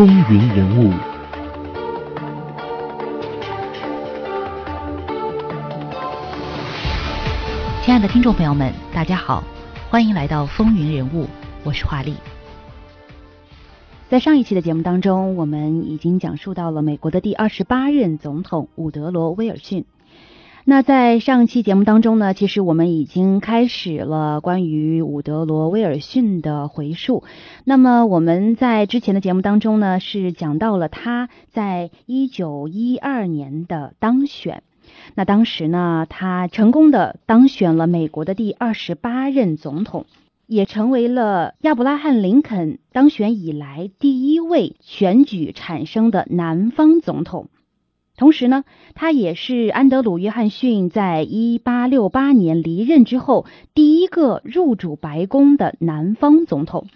风云人物。亲爱的听众朋友们，大家好，欢迎来到风云人物，我是华丽。在上一期的节目当中，我们已经讲述到了美国的第二十八任总统伍德罗·威尔逊。那在上期节目当中呢，其实我们已经开始了关于伍德罗·威尔逊的回述。那么我们在之前的节目当中呢，是讲到了他在一九一二年的当选。那当时呢，他成功的当选了美国的第二十八任总统。也成为了亚伯拉罕·林肯当选以来第一位选举产生的南方总统，同时呢，他也是安德鲁·约翰逊在1868年离任之后第一个入主白宫的南方总统。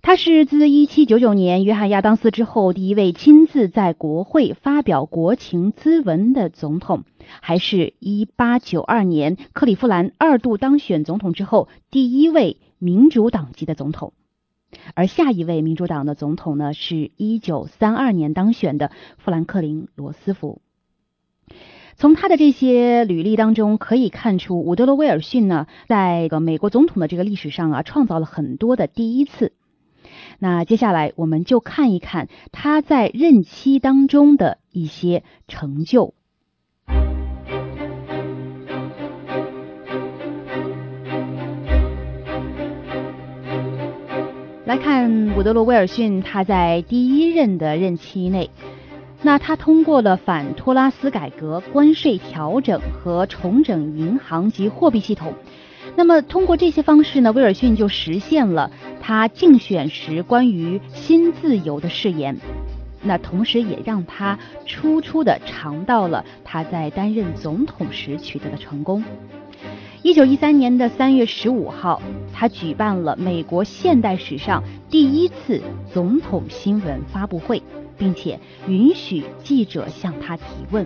他是自1799年约翰·亚当斯之后第一位亲自在国会发表国情咨文的总统，还是一八九二年克利夫兰二度当选总统之后第一位民主党籍的总统。而下一位民主党的总统呢，是一九三二年当选的富兰克林·罗斯福。从他的这些履历当中可以看出，伍德罗·威尔逊呢，在个美国总统的这个历史上啊，创造了很多的第一次。那接下来我们就看一看他在任期当中的一些成就。来看伍德罗·威尔逊，他在第一任的任期内，那他通过了反托拉斯改革、关税调整和重整银行及货币系统。那么通过这些方式呢，威尔逊就实现了他竞选时关于新自由的誓言。那同时也让他初初的尝到了他在担任总统时取得的成功。一九一三年的三月十五号，他举办了美国现代史上第一次总统新闻发布会，并且允许记者向他提问。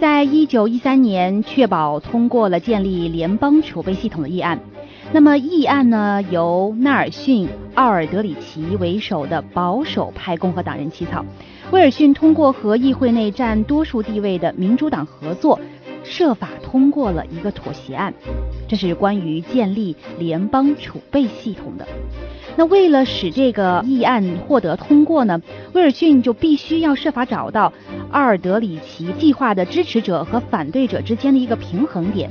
在一九一三年，确保通过了建立联邦储备系统的议案。那么议案呢，由纳尔逊·奥尔德里奇为首的保守派共和党人起草。威尔逊通过和议会内占多数地位的民主党合作，设法通过了一个妥协案，这是关于建立联邦储备系统的。那为了使这个议案获得通过呢，威尔逊就必须要设法找到阿尔德里奇计划的支持者和反对者之间的一个平衡点。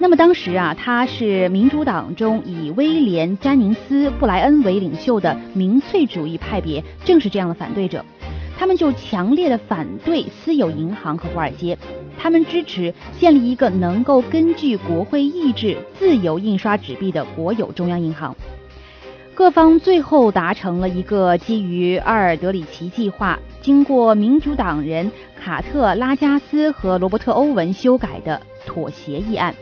那么当时啊，他是民主党中以威廉·詹宁斯·布莱恩为领袖的民粹主义派别，正是这样的反对者，他们就强烈的反对私有银行和华尔街，他们支持建立一个能够根据国会意志自由印刷纸币的国有中央银行。各方最后达成了一个基于阿尔德里奇计划，经过民主党人卡特拉加斯和罗伯特欧文修改的妥协议案。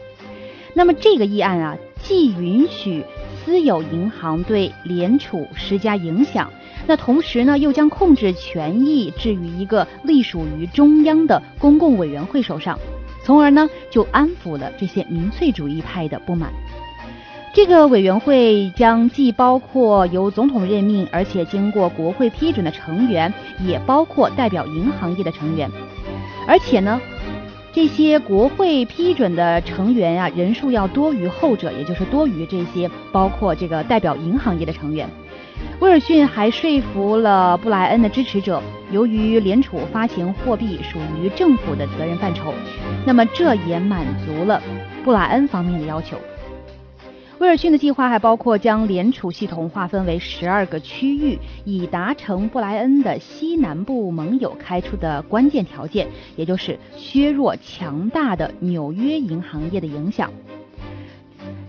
那么这个议案啊，既允许私有银行对联储施加影响，那同时呢，又将控制权益置于一个隶属于中央的公共委员会手上，从而呢，就安抚了这些民粹主义派的不满。这个委员会将既包括由总统任命，而且经过国会批准的成员，也包括代表银行业的成员。而且呢，这些国会批准的成员啊，人数要多于后者，也就是多于这些包括这个代表银行业的成员。威尔逊还说服了布莱恩的支持者，由于联储发行货币属于政府的责任范畴，那么这也满足了布莱恩方面的要求。威尔逊的计划还包括将联储系统划分为十二个区域，以达成布莱恩的西南部盟友开出的关键条件，也就是削弱强大的纽约银行业的影响。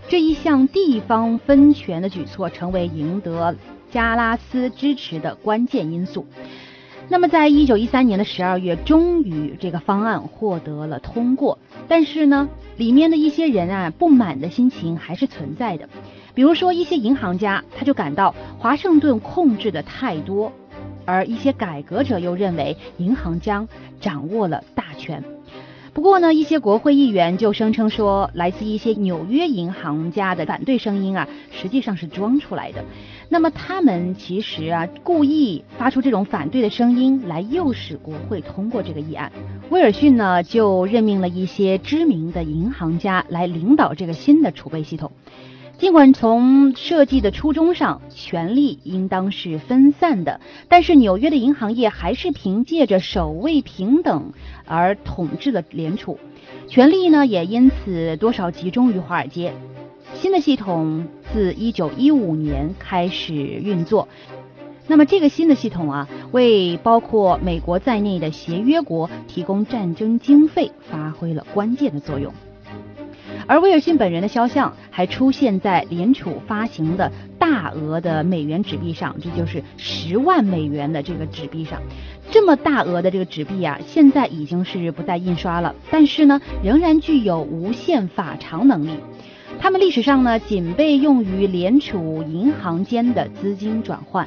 这一项地方分权的举措成为赢得加拉斯支持的关键因素。那么，在一九一三年的十二月，终于这个方案获得了通过。但是呢，里面的一些人啊，不满的心情还是存在的。比如说，一些银行家他就感到华盛顿控制的太多，而一些改革者又认为银行将掌握了大权。不过呢，一些国会议员就声称说，来自一些纽约银行家的反对声音啊，实际上是装出来的。那么他们其实啊，故意发出这种反对的声音，来诱使国会通过这个议案。威尔逊呢，就任命了一些知名的银行家来领导这个新的储备系统。尽管从设计的初衷上，权力应当是分散的，但是纽约的银行业还是凭借着守卫平等而统治了联储，权力呢也因此多少集中于华尔街。新的系统自1915年开始运作，那么这个新的系统啊，为包括美国在内的协约国提供战争经费发挥了关键的作用。而威尔逊本人的肖像还出现在联储发行的大额的美元纸币上，这就是十万美元的这个纸币上。这么大额的这个纸币啊，现在已经是不再印刷了，但是呢，仍然具有无限法偿能力。它们历史上呢，仅被用于联储银行间的资金转换。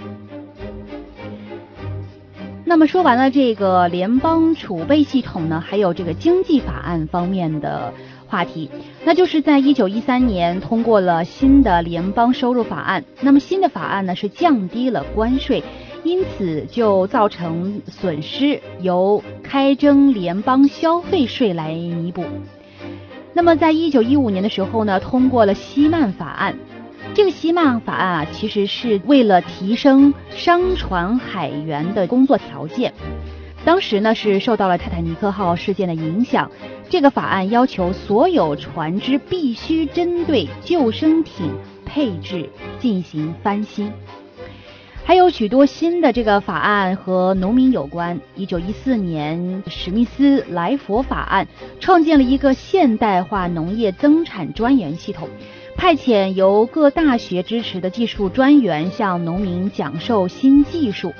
那么说完了这个联邦储备系统呢，还有这个经济法案方面的。话题，那就是在一九一三年通过了新的联邦收入法案。那么新的法案呢是降低了关税，因此就造成损失，由开征联邦消费税来弥补。那么在一九一五年的时候呢，通过了希曼法案。这个希曼法案啊，其实是为了提升商船海员的工作条件。当时呢是受到了泰坦尼克号事件的影响。这个法案要求所有船只必须针对救生艇配置进行翻新，还有许多新的这个法案和农民有关。一九一四年，史密斯莱佛法案创建了一个现代化农业增产专员系统，派遣由各大学支持的技术专员向农民讲授新技术。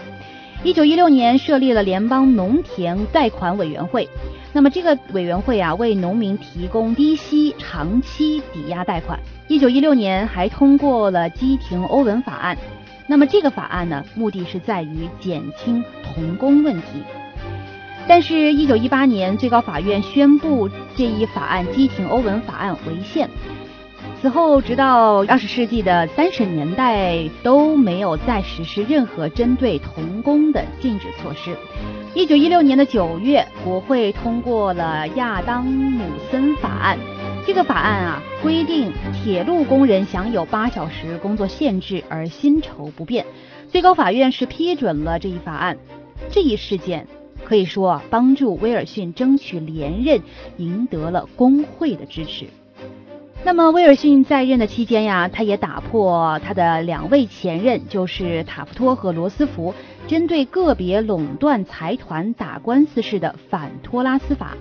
一九一六年，设立了联邦农田贷款委员会。那么这个委员会啊，为农民提供低息长期抵押贷款。一九一六年还通过了基廷欧文法案。那么这个法案呢，目的是在于减轻童工问题。但是，一九一八年最高法院宣布这一法案基廷欧文法案违宪。此后，直到二十世纪的三十年代都没有再实施任何针对童工的禁止措施。一九一六年的九月，国会通过了亚当姆森法案。这个法案啊，规定铁路工人享有八小时工作限制，而薪酬不变。最高法院是批准了这一法案。这一事件可以说，帮助威尔逊争取连任，赢得了工会的支持。那么威尔逊在任的期间呀，他也打破他的两位前任，就是塔夫托和罗斯福，针对个别垄断财团打官司式的反托拉斯法，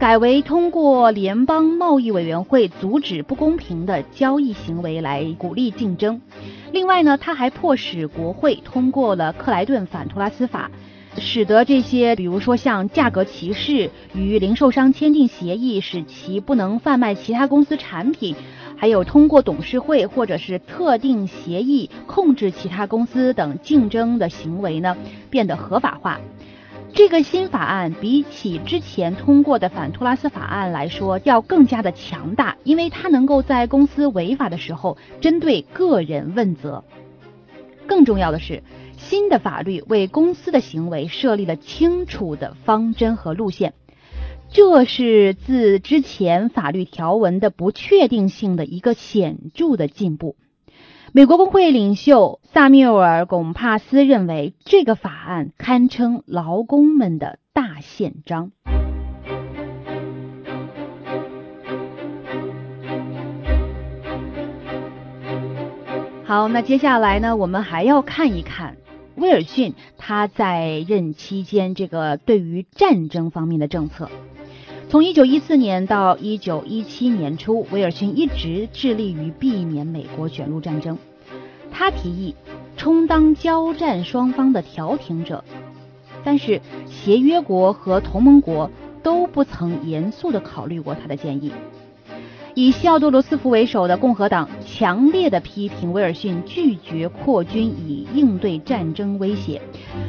改为通过联邦贸易委员会阻止不公平的交易行为来鼓励竞争。另外呢，他还迫使国会通过了克莱顿反托拉斯法。使得这些，比如说像价格歧视与零售商签订协议，使其不能贩卖其他公司产品，还有通过董事会或者是特定协议控制其他公司等竞争的行为呢，变得合法化。这个新法案比起之前通过的反托拉斯法案来说，要更加的强大，因为它能够在公司违法的时候针对个人问责。更重要的是。新的法律为公司的行为设立了清楚的方针和路线，这是自之前法律条文的不确定性的一个显著的进步。美国工会领袖萨缪尔·贡帕斯认为，这个法案堪称劳工们的大宪章。好，那接下来呢，我们还要看一看。威尔逊他在任期间，这个对于战争方面的政策，从一九一四年到一九一七年初，威尔逊一直致力于避免美国卷入战争。他提议充当交战双方的调停者，但是协约国和同盟国都不曾严肃地考虑过他的建议。以西奥多·罗斯福为首的共和党强烈的批评威尔逊拒绝扩军以应对战争威胁，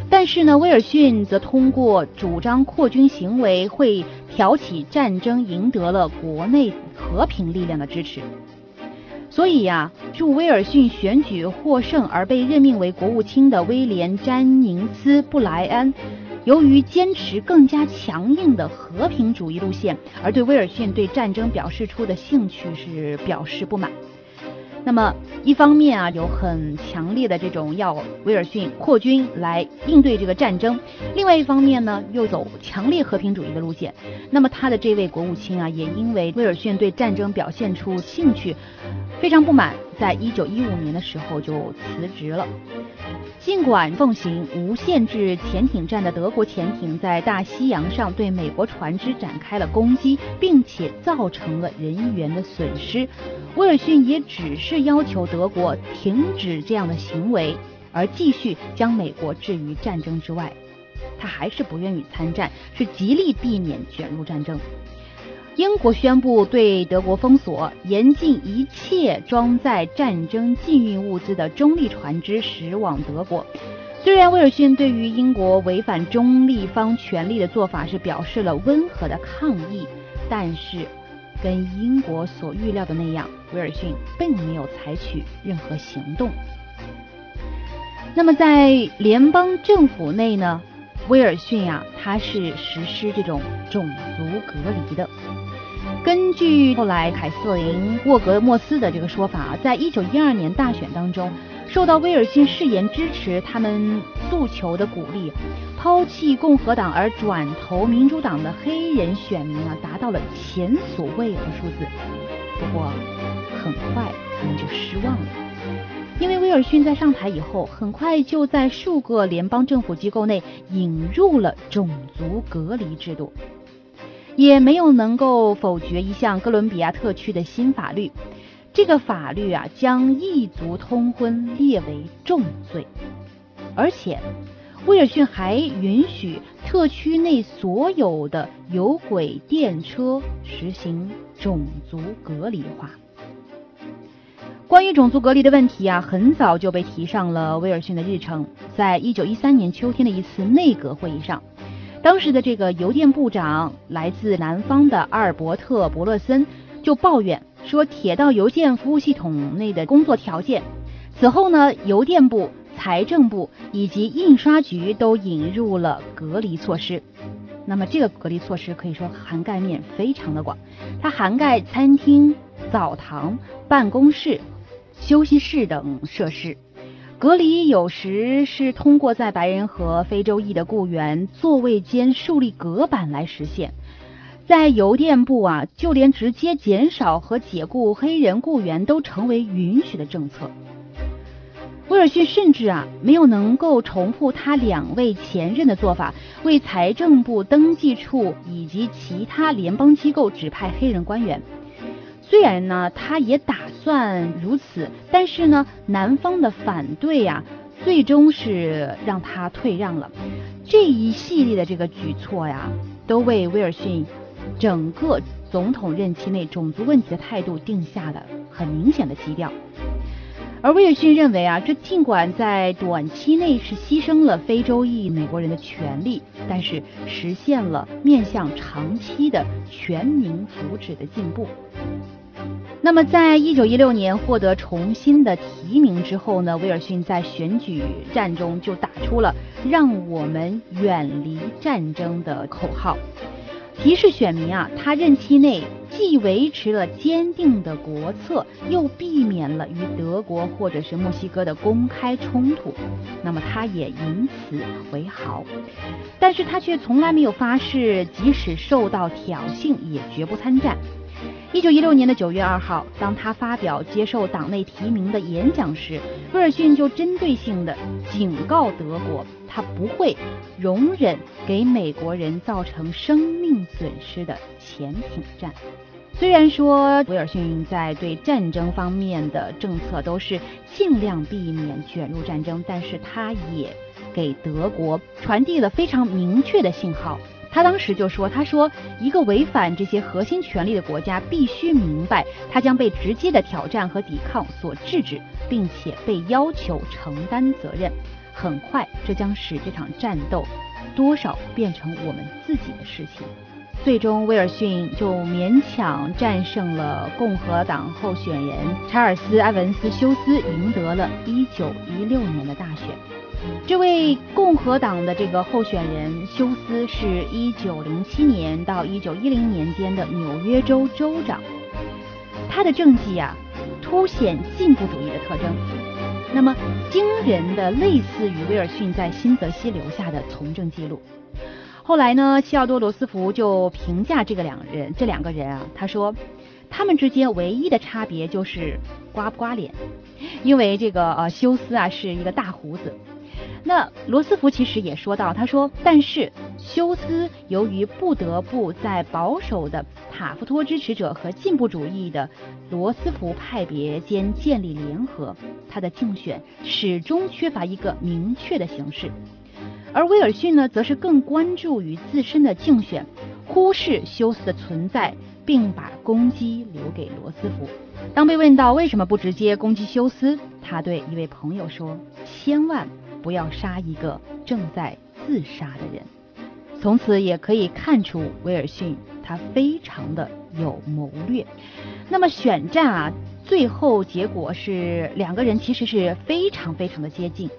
但是呢，威尔逊则通过主张扩军行为会挑起战争，赢得了国内和平力量的支持。所以呀，助威尔逊选举获胜而被任命为国务卿的威廉·詹宁斯·布莱恩。由于坚持更加强硬的和平主义路线，而对威尔逊对战争表示出的兴趣是表示不满。那么，一方面啊，有很强烈的这种要威尔逊扩军来应对这个战争；另外一方面呢，又走强烈和平主义的路线。那么，他的这位国务卿啊，也因为威尔逊对战争表现出兴趣，非常不满，在一九一五年的时候就辞职了。尽管奉行无限制潜艇战的德国潜艇在大西洋上对美国船只展开了攻击，并且造成了人员的损失，威尔逊也只是是要求德国停止这样的行为，而继续将美国置于战争之外。他还是不愿意参战，是极力避免卷入战争。英国宣布对德国封锁，严禁一切装载战争禁运物资的中立船只驶往德国。虽然威尔逊对于英国违反中立方权利的做法是表示了温和的抗议，但是跟英国所预料的那样，威尔逊并没有采取任何行动。那么在联邦政府内呢，威尔逊呀，他是实施这种种族隔离的。根据后来凯瑟琳·沃格莫斯的这个说法，在一九一二年大选当中，受到威尔逊誓言支持他们诉求的鼓励，抛弃共和党而转投民主党的黑人选民啊，达到了前所未有的数字。不过，很快他们就失望了，因为威尔逊在上台以后，很快就在数个联邦政府机构内引入了种族隔离制度。也没有能够否决一项哥伦比亚特区的新法律，这个法律啊将异族通婚列为重罪，而且威尔逊还允许特区内所有的有轨电车实行种族隔离化。关于种族隔离的问题啊，很早就被提上了威尔逊的日程，在一九一三年秋天的一次内阁会议上。当时的这个邮电部长来自南方的阿尔伯特·伯勒森就抱怨说，铁道邮件服务系统内的工作条件。此后呢，邮电部、财政部以及印刷局都引入了隔离措施。那么这个隔离措施可以说涵盖面非常的广，它涵盖餐厅、澡堂、办公室、休息室等设施。隔离有时是通过在白人和非洲裔的雇员座位间树立隔板来实现。在邮电部啊，就连直接减少和解雇黑人雇员都成为允许的政策。威尔逊甚至啊，没有能够重复他两位前任的做法，为财政部登记处以及其他联邦机构指派黑人官员。虽然呢，他也打算如此，但是呢，南方的反对呀，最终是让他退让了。这一系列的这个举措呀，都为威尔逊整个总统任期内种族问题的态度定下了很明显的基调。而威尔逊认为啊，这尽管在短期内是牺牲了非洲裔美国人的权利，但是实现了面向长期的全民福祉的进步。那么，在一九一六年获得重新的提名之后呢，威尔逊在选举战中就打出了“让我们远离战争”的口号，提示选民啊，他任期内既维持了坚定的国策，又避免了与德国或者是墨西哥的公开冲突。那么，他也以此为豪，但是他却从来没有发誓，即使受到挑衅，也绝不参战。一九一六年的九月二号，当他发表接受党内提名的演讲时，威尔逊就针对性的警告德国，他不会容忍给美国人造成生命损失的潜艇战。虽然说威尔逊在对战争方面的政策都是尽量避免卷入战争，但是他也给德国传递了非常明确的信号。他当时就说：“他说，一个违反这些核心权利的国家必须明白，他将被直接的挑战和抵抗所制止，并且被要求承担责任。很快，这将使这场战斗多少变成我们自己的事情。”最终，威尔逊就勉强战胜了共和党候选人查尔斯·埃文斯·休斯，赢得了1916年的大选。这位共和党的这个候选人休斯是一九零七年到一九一零年间的纽约州州长，他的政绩啊凸显进步主义的特征，那么惊人的类似于威尔逊在新泽西留下的从政记录。后来呢，西奥多·罗斯福就评价这个两人，这两个人啊，他说，他们之间唯一的差别就是刮不刮脸，因为这个呃休斯啊是一个大胡子。那罗斯福其实也说到，他说，但是休斯由于不得不在保守的塔夫托支持者和进步主义的罗斯福派别间建立联合，他的竞选始终缺乏一个明确的形式。而威尔逊呢，则是更关注于自身的竞选，忽视休斯的存在，并把攻击留给罗斯福。当被问到为什么不直接攻击休斯，他对一位朋友说：“千万不要杀一个正在自杀的人。”从此也可以看出威尔逊他非常的有谋略。那么选战啊，最后结果是两个人其实是非常非常的接近。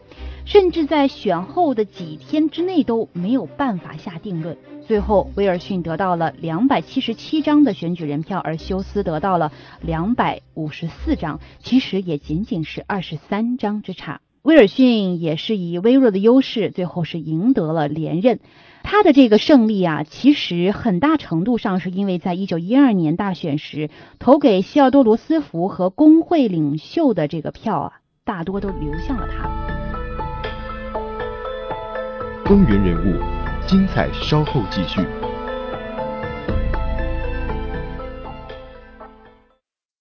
甚至在选后的几天之内都没有办法下定论。最后，威尔逊得到了两百七十七张的选举人票，而休斯得到了两百五十四张，其实也仅仅是二十三张之差。威尔逊也是以微弱的优势，最后是赢得了连任。他的这个胜利啊，其实很大程度上是因为在一九一二年大选时投给西奥多·罗斯福和工会领袖的这个票啊，大多都流向了他。风云人物，精彩稍后继续。